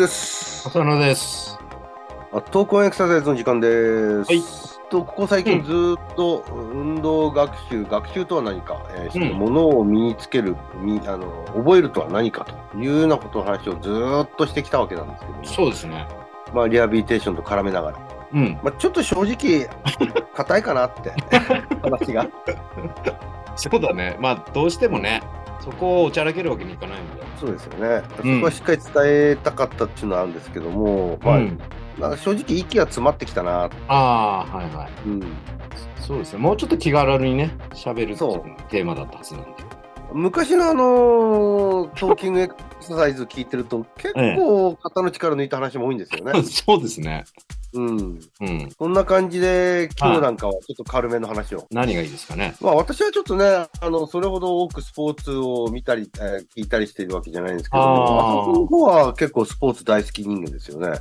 です。浅野です。あトークオンエクササイズの時間です。はいとここ最近ずーっと運動学習、学習とは何か、えーうんものを身につける、みあの覚えるとは何かというようなことの話をずーっとしてきたわけなんですけども、そうですね。まあ、リハビリテーションと絡めながら、うん。まあ、ちょっと正直、硬いかなって、話が。そうだね。まあ、どうしてもね、そこをおちゃらけるわけにいかないんで。そうですよね。そうんこはしっかり伝えたかったっていうのはあるんですけども、まあうんなんか正直息が詰まってきたな、ああ、はいはい。うん、そうですね。もうちょっと気軽にね、喋るテーマだったはずなんで。昔のあのートーキングエクササイズ聞いてると、結構肩の力抜いた話も多いんですよね。そうですね。うん。うん。そんな感じで、今日なんかはちょっと軽めの話を。何がいいですかね？まあ私はちょっとね、あの、それほど多くスポーツを見たり、えー聞いたりしているわけじゃないんですけども、あそこの方は結構スポーツ大好き人間ですよね。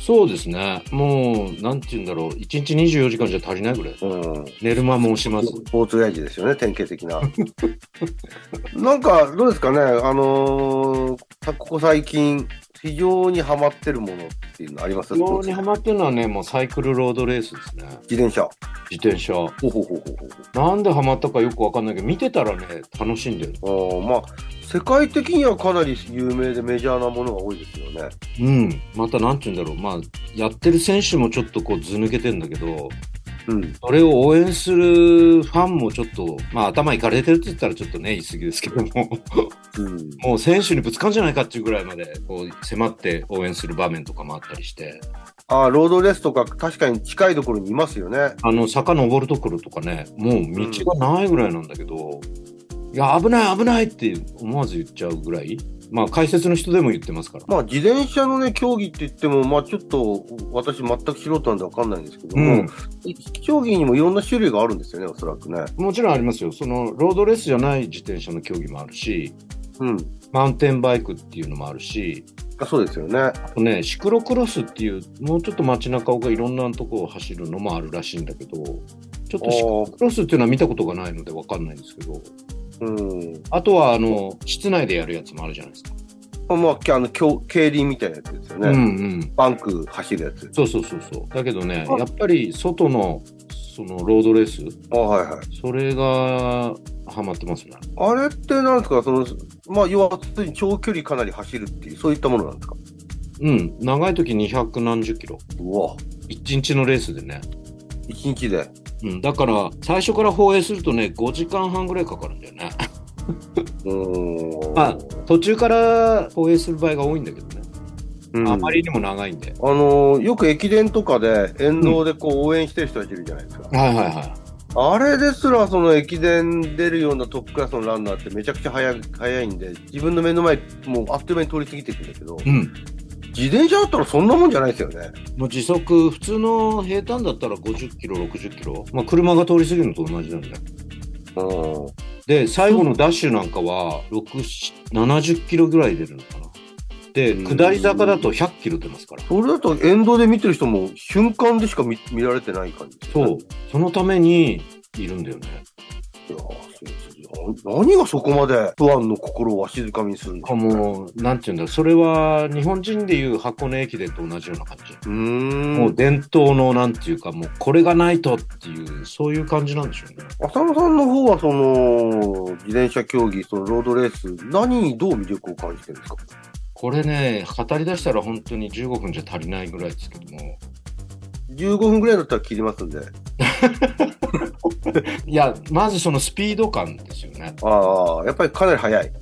そうですね。もう、なんて言うんだろう。1日24時間じゃ足りないぐらい。うん。寝る間も押します。スポーツ親父ですよね、典型的な。なんか、どうですかね、あのーここ最近、非常にハマってるものっていうのあります？非常にハマってるのはね、もうサイクルロードレースですね。自転車。自転車。ほうほうほうほうほう。なんでハマったかよくわかんないけど、見てたらね、楽しいんだよ。あーまあ、世界的にはかなり有名でメジャーなものが多いですよね。うん。またなんて言うんだろう。まあ、やってる選手もちょっとこう図抜けてんだけど、うん。それを応援するファンもちょっと、まあ頭いかれてるって言ったらちょっとね、言い過ぎですけども、うん。もう選手にぶつかんじゃないかっていうぐらいまで、こう迫って応援する場面とかもあったりして、ああ、ロードレースとか確かに近いところにいますよね。あの坂登るところとかね、もう道がないぐらいなんだけど、いや、危ない危ないって思わず言っちゃうぐらい、まあ解説の人でも言ってますから。まあ、自転車のね、競技って言っても、まあ、ちょっと、私全く素人なんでわかんないんですけども、うん。競技にもいろんな種類があるんですよね、おそらくね。もちろんありますよ。そのロードレースじゃない自転車の競技もあるし、うん。マウンテンバイクっていうのもあるし、あそうですよね。あとね、シクロクロスっていう、もうちょっと街中がいろんなとこを走るのもあるらしいんだけど、ちょっとシクロクロスっていうのは見たことがないのでわかんないんですけど、うん。あとはあの、室内でやるやつもあるじゃないですか。まあ、きあの、競競輪みたいなやつですよね。うんうん。バンク走るやつ。そうそうそうそう。だけどね、あやっぱり外の、そのロードレース、あはいはい。それがハマってますね。あれってなんですか、その、まあ、要は、普通に長距離かなり走るっていう、そういったものなんですか？うん。長い時200何十キロ。うわ、1日のレースでね。一日で。うん。だから、最初から放映するとね、5時間半ぐらいかかるんだよね。まあ途中から放映する場合が多いんだけどね。うんあまりにも長いんで。あのーよく駅伝とかで沿道でこう応援してる人たちいるじゃないですか。はいはいはい。あれですらその駅伝出るようなトップクラスのランナーってめちゃくちゃ速い速いんで、自分の目の前もうあっという間に通り過ぎていくんだけど、うん。自転車だったらそんなもんじゃないですよね。もう時速、普通の平坦だったら50キロ、60キロ。まあ車が通り過ぎるのと同じなんだよ。うん。で、最後のダッシュなんかは、6、70キロぐらい出るのかな。で、うん下り坂だと100キロ出ますから。それだと沿道で見てる人も瞬間でしか見見られてない感じそう。そのためにいるんだよね。いやーそうそう何がそこまで不安の心をわしづかみにするんだあもう、なんていうんだ。それは日本人でいう箱根駅伝と同じような感じ。うーん。もう伝統のなんていうか、もうこれがないとっていう、そういう感じなんでしょうね。浅野さんの方はその自転車競技、そのロードレース、何にどう魅力を感じてるんですか？これね、語り出したら本当に15分じゃ足りないぐらいですけども。?15 分ぐらいだったら切りますんで。いや、まずそのスピード感ですよね。ああ、やっぱりかなり速い。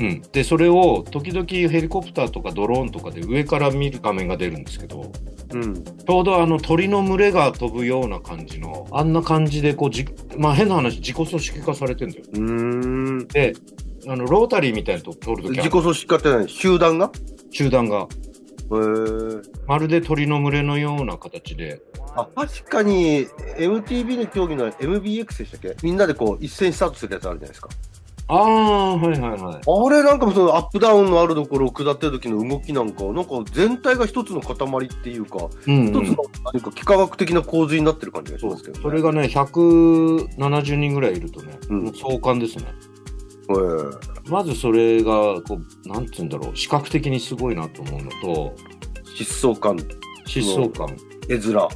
うん。で、それを時々ヘリコプターとかドローンとかで上から見る画面が出るんですけど、うん。ちょうどあの鳥の群れが飛ぶような感じの、あんな感じでこうじ、まあ変な話、自己組織化されてんだよ。うーん。で、あの、ロータリーみたいなとこ通るとき自己組織化って何？集団が？集団が、まるで鳥の群れのような形で、あ、確かに MTB の競技の MBX でしたっけ？みんなでこう一斉にスタートするやつあるじゃないですか。ああ、はいはいはい。あれなんかそのアップダウンのあるところを下ってる時の動きなんか、なんか全体が一つの塊っていうか、うん、一つの何か幾何学的な構図になってる感じがしそうますけど、ね。それがね、170人ぐらいいるとね、うん壮観ですね。えまずそれがこうなんて言うんだろう視覚的にすごいなと思うのと疾走感、疾走感。絵面。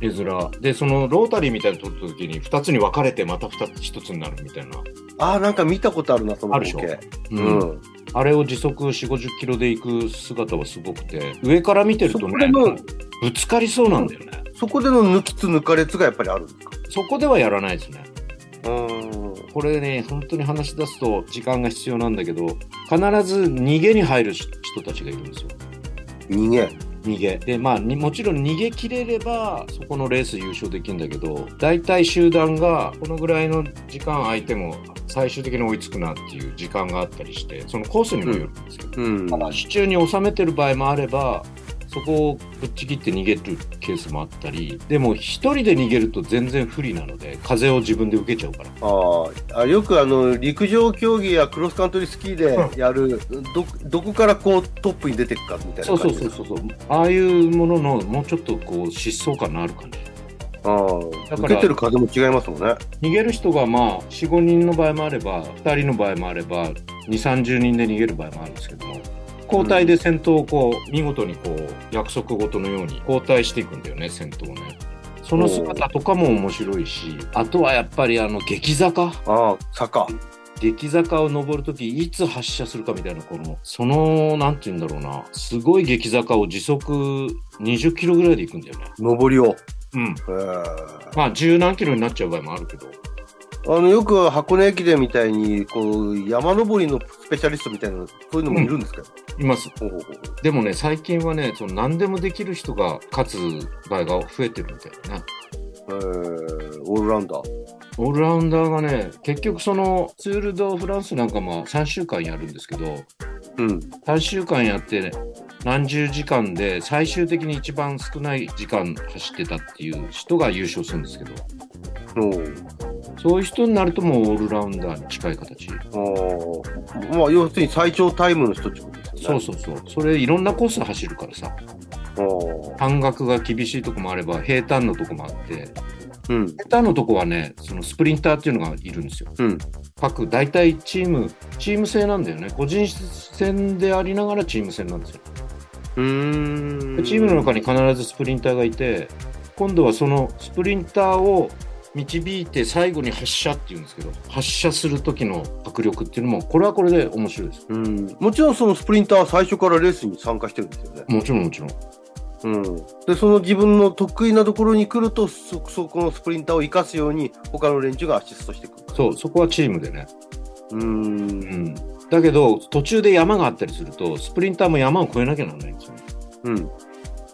絵面。でそのロータリーみたいなの撮った時に2つに分かれてまた2つ1つになるみたいな、ああ、なんか見たことあるな、その光景。ううん。ん。あれを時速4 5 0キロで行く姿はすごくて上から見てるとねぶつかりそうなんだよね。そこでの抜きつ抜かれつがやっぱりあるんですか？そこではやらないですね。うん。これね本当に話し出すと時間が必要なんだけど必ず逃げに入る人たちがいるんですよ逃げ？逃げでまあにもちろん逃げ切れればそこのレース優勝できるんだけど大体集団がこのぐらいの時間空いても最終的に追いつくなっていう時間があったりしてそのコースにもよるんですけど、うん。ただ手中に収めてる場合もあればそこをぶっちぎって逃げるケースもあったりでも一人で逃げると全然不利なので風を自分で受けちゃうから。ああよくあの陸上競技やクロスカントリースキーでやる、どどこからこうトップに出ていくかみたいなそうそうそうそうそう。ああいうもののもうちょっとこう疾走感のある感じ。ああだから受けてる風も違いますもんね。逃げる人がまあ45人の場合もあれば2人の場合もあれば2 3 0人で逃げる場合もあるんですけども交代で先頭をこう見事にこう約束事のように交代していくんだよね先頭をね。その姿とかも面白いしあとはやっぱりあの激坂。ああ坂。激坂を登るときいつ発射するかみたいなこのそのなんて言うんだろうな。すごい激坂を時速20キロぐらいで行くんだよね。上りを。うん。まあ十何キロになっちゃう場合もあるけどあのよく箱根駅伝みたいにこう山登りのスペシャリストみたいなそういうのもいるんですか、います。ほうほうほう。でもね、最近はね、その何でもできる人が勝つ場合が増えてるみたいなね。えー、オールラウンダー。オールラウンダーがね、結局そのツール・ド・フランスなんかも3週間やるんですけど、うん。3週間やって、ね、何十時間で最終的に一番少ない時間走ってたっていう人が優勝するんですけど、おうそういう人になるともうオールラウンダーに近い形。おまあ要するに最長タイムの人ってことですよねそうそうそう。それいろんなコース走るからさ、半額が厳しいとこもあれば平坦のとこもあって、うん下手のとこはね、そのスプリンターっていうのがいるんですよ。うん各、大体チーム、チーム制なんだよね。個人戦でありながらチーム戦なんですよ。うーんでチームの中に必ずスプリンターがいて、今度はそのスプリンターを導いて最後に発射っていうんですけど、発射する時の迫力っていうのも、これはこれで面白いです。うん、もちろんそのスプリンターは最初からレースに参加してるんですよね。もちろんもちろん。うん、でその自分の得意なところに来るとそそこのスプリンターを生かすように他の連中がアシストしていくる。そう、そこはチームでね。うんん。だけど、途中で山があったりすると、スプリンターも山を越えなきゃならないんですよね。うん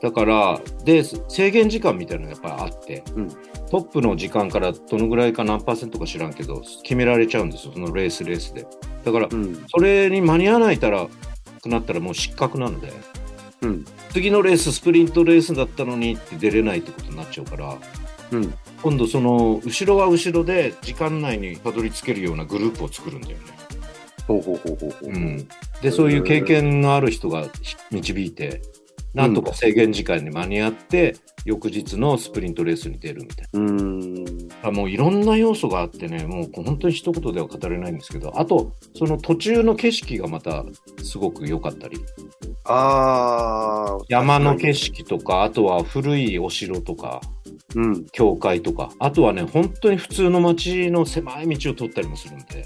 だから、で、制限時間みたいなのがやっぱりあって、うんトップの時間からどのぐらいか何パーセントか知らんけど、決められちゃうんですよ、そのレースレースで。だから、うんそれに間に合わないたら、くなったらもう失格なので、うん次のレース、スプリントレースだったのにって出れないってことになっちゃうから、うん今度その、後ろは後ろで時間内にたどり着けるようなグループを作るんだよね。ほうほうほうほうほう。うん、でそういう経験のある人が導いてなんとか制限時間に間に合って、翌日のスプリントレースに出るみたいな。うーん。あもういろんな要素があってね、もう本当に一言では語れないんですけど、あと、その途中の景色がまたすごく良かったり、ああ山の景色とか、あとは古いお城とか、うん。教会とか、あとはね、本当に普通の街の狭い道を通ったりもするんで、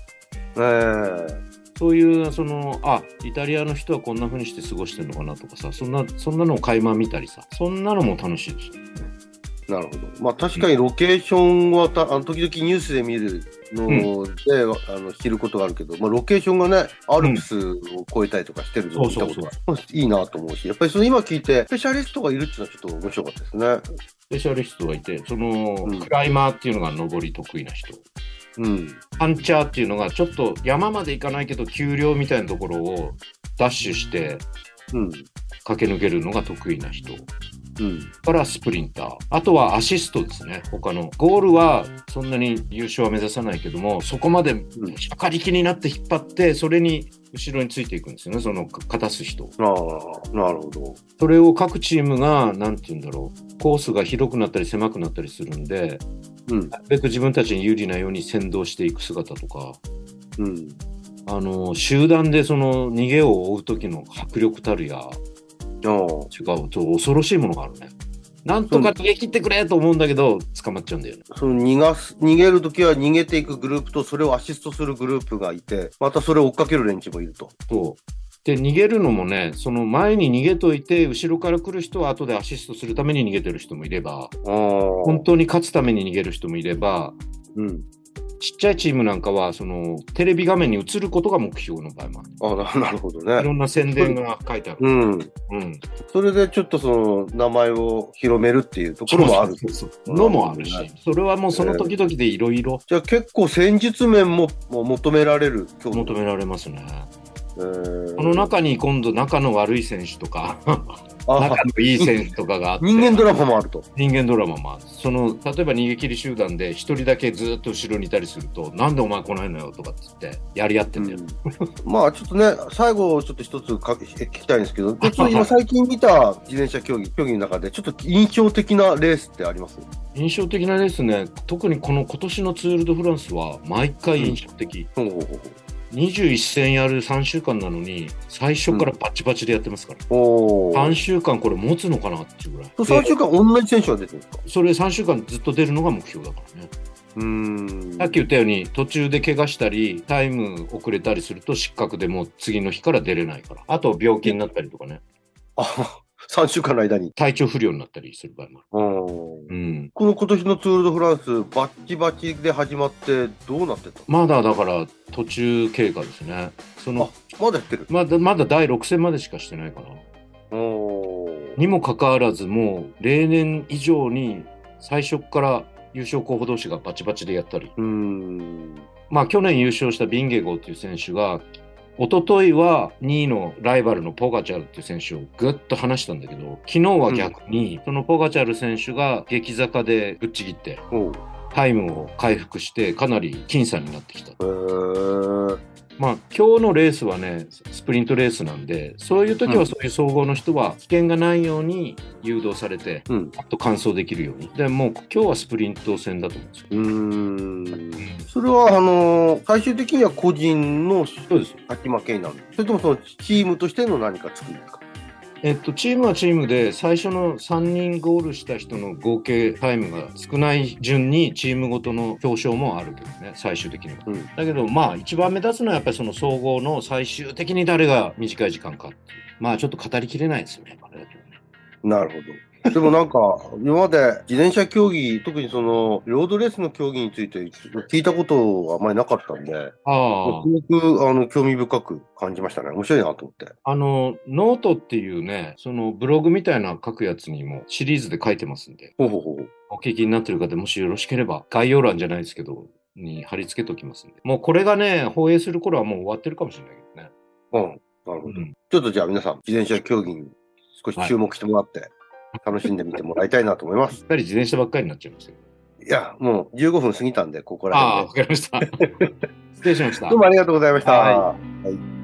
ええそういう、その、あ、イタリアの人はこんな風にして過ごしてるのかなとかさ、そんな、そんなのを垣間見たりさ、そんなのも楽しいですよね。なるほど。まあ確かにロケーションはたあの時々ニュースで見るので、あの知ることがあるけど、まあ、ロケーションがね、アルプスを超えたりとかしてるのを見たことがあるいいなと思うし、やっぱりその今聞いて、スペシャリストがいるっていうのはちょっと面白かったですね。スペシャリストがいて、その、うんクライマーっていうのが登り得意な人。うん。パンチャーっていうのが、ちょっと山まで行かないけど、丘陵みたいなところをダッシュしてうん。駆け抜けるのが得意な人。うん。からスプリンター。あとはアシストですね。他の。ゴールはそんなに優勝は目指さないけども、そこまでかりきになって引っ張って、それに後ろについていくんですよね。その勝たす人。ああ、なるほど。それを各チームが、なんて言うんだろう。コースが広くなったり狭くなったりするんで、うん。なるべく自分たちに有利なように先導していく姿とか、うん。あの、集団でその逃げを追う時の迫力たるや、違う、ちょっと恐ろしいものがあるね。なんとか逃げ切ってくれと思うんだけど、捕まっちゃうんだよね。その逃がす、逃げるときは逃げていくグループと、それをアシストするグループがいて、またそれを追っかける連中もいると。そう。で、逃げるのもね、その前に逃げといて、後ろから来る人は後でアシストするために逃げてる人もいれば。本当に勝つために逃げる人もいれば、うん。ちっちゃいチームなんかは、その、テレビ画面に映ることが目標の場合もある。ああ、な なるほどいね。ろんな宣伝が書いてある。うん。うん。それでちょっとその名前を広めるっていうところもある。そうそうそうのもあるし、それはもうその時々でいろいろじゃあ結構戦術面も求められる求められますね。えーこの中に今度仲の悪い選手とか、あ仲のいい選手とかがあって、人間ドラマもあると。人間ドラマもある。その、例えば逃げ切り集団で一人だけずっと後ろにいたりすると、なんでお前来ないのよとかっつって、やり合ってんだよ。まあちょっとね、最後ちょっと一つか聞きたいんですけど、今最近見た自転車競技、競技の中でちょっと印象的なレースってあります？印象的なレースね、特にこの今年のツール・ド・フランスは毎回印象的。ほうほうほう21戦やる3週間なのに、最初からバチバチでやってますから。ほう。お3ー。週間これ持つのかなっていうぐらい。3で週間同じ選手が出てるんですか？それ3週間ずっと出るのが目標だからね。うーん。さっき言ったように途中で怪我したりタイム遅れたりすると失格でもう次の日から出れないからあと病気になったりとかねあ、3週間の間に。体調不良になったりする場合もある。うん。うん。この今年のツール・ド・フランス、バッチバチで始まって、どうなってた？まだだから途中経過ですね。そのまだやってる？まだまだ第6戦までしかしてないかな。にもかかわらずもう例年以上に最初から優勝候補同士がバチバチでやったり。うーん。まあ去年優勝したビンゲゴーっていう選手が一昨日は2位のライバルのポガチャルっていう選手をぐっと離したんだけど昨日は逆にそのポガチャル選手が激坂でぶっちぎってタイムを回復してかなり僅差になってきた。まあ今日のレースはねスプリントレースなんでそういう時うんはそういう総合の人は危険がないように誘導されてうん。あと完走できるようにでもう今日はスプリント戦だと思うんですよ。うーん。それは、あのー最終的には個人のそうです勝ち負けになるそれともそのチームとしての何か作るんですか？えっと、チームはチームで最初の3人ゴールした人の合計タイムが少ない順にチームごとの表彰もあるけどね最終的には。うん。だけどまあ一番目立つのはやっぱりその総合の最終的に誰が短い時間かっていうまあちょっと語りきれないですよね。あれだけどねなるほど。でもなんか、今まで自転車競技、特にその、ロードレースの競技について聞いたことはあまりなかったんで、あすごく、あの、興味深く感じましたね。面白いなと思って。あ、あのノートっていうねそのブログみたいな書くやつにもシリーズで書いてますんでほうほうほう。お聞きになってる方もしよろしければ概要欄じゃないですけどに貼り付けておきますんでもうこれがね放映する頃はもう終わってるかもしれないけどね。うん。なるほど。うんちょっとじゃあ皆さん、自転車競技に少し注目してもらって、楽しんでみてもらいたいなと思います。やっぱり自転車ばっかりになっちゃいますよ。いや、もう15分過ぎたんで、ここらああ、辺わかりました。失礼しましたで。どう。もありがとうございました。ははい